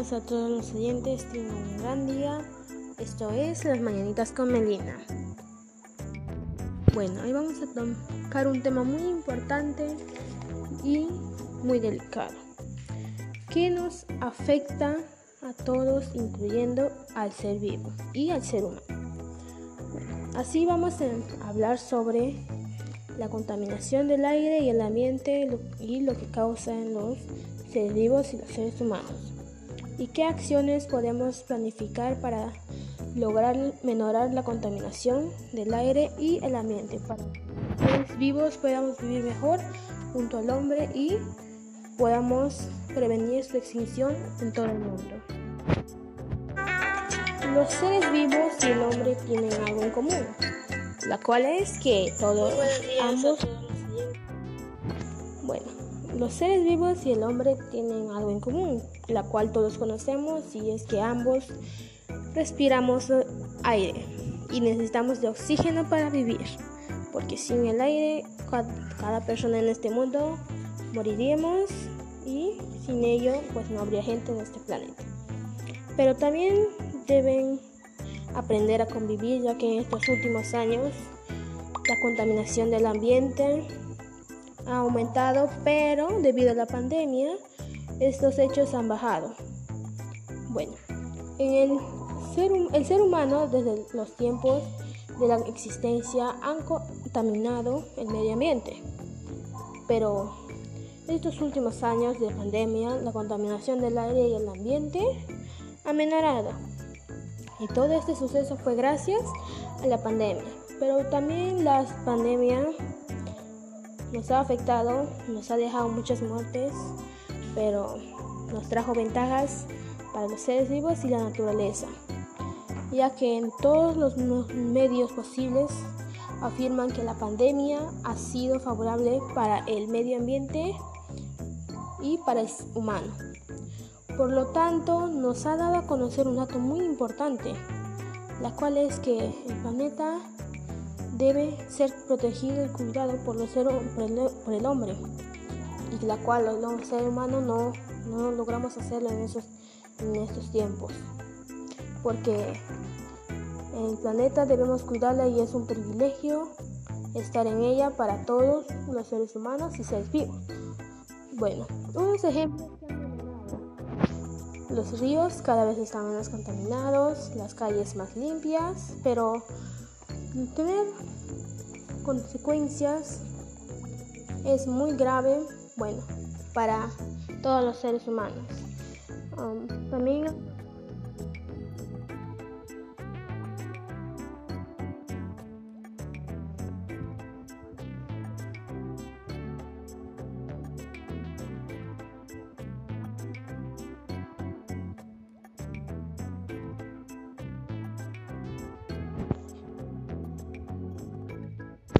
a todos los oyentes, tengan un gran día. Esto es Las Mañanitas con Melina. Bueno, hoy vamos a tocar un tema muy importante y muy delicado, que nos afecta a todos, incluyendo al ser vivo y al ser humano. así vamos a hablar sobre la contaminación del aire y el ambiente y lo que causa en los seres vivos y los seres humanos. ¿Y qué acciones podemos planificar para lograr menorar la contaminación del aire y el ambiente para que los seres vivos podamos vivir mejor junto al hombre y podamos prevenir su extinción en todo el mundo? Los seres vivos y el hombre tienen algo en común, la cual es que todos ambos los seres vivos y el hombre tienen algo en común, la cual todos conocemos y es que ambos respiramos aire y necesitamos de oxígeno para vivir, porque sin el aire cada persona en este mundo moriríamos y sin ello pues no habría gente en este planeta. Pero también deben aprender a convivir ya que en estos últimos años la contaminación del ambiente ha aumentado, pero debido a la pandemia, estos hechos han bajado. Bueno, en el ser, el ser humano desde los tiempos de la existencia han contaminado el medio ambiente, pero en estos últimos años de pandemia, la contaminación del aire y el ambiente ha menorado. Y todo este suceso fue gracias a la pandemia. Pero también la pandemia nos ha afectado, nos ha dejado muchas muertes, pero nos trajo ventajas para los seres vivos y la naturaleza, ya que en todos los medios posibles afirman que la pandemia ha sido favorable para el medio ambiente y para el humano. Por lo tanto, nos ha dado a conocer un dato muy importante, la cual es que el planeta debe ser protegido y cuidado por, los ser, por, el, hombre, y la cual los seres humanos no, no logramos hacerlo en, esos, en estos tiempos. Porque el planeta debemos cuidarla y es un privilegio estar en ella para todos los seres humanos y seres vivos. Bueno, unos ejemplos los ríos cada vez están menos contaminados, las calles más limpias, pero tener consecuencias es muy grave, bueno, para todos los seres humanos. Um, también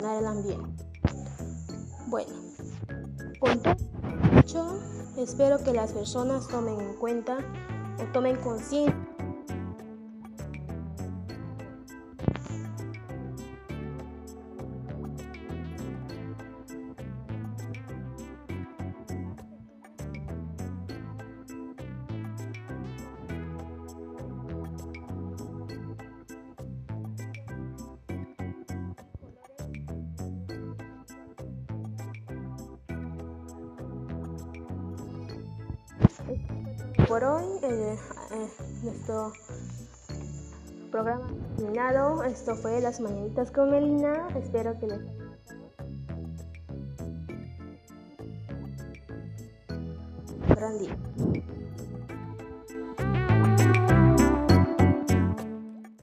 el ambiente. Bueno, con todo espero que las personas tomen en cuenta o tomen conciencia por hoy eh, eh, nuestro programa terminado. Esto fue Las Mañanitas con Melina. Espero que les gran día.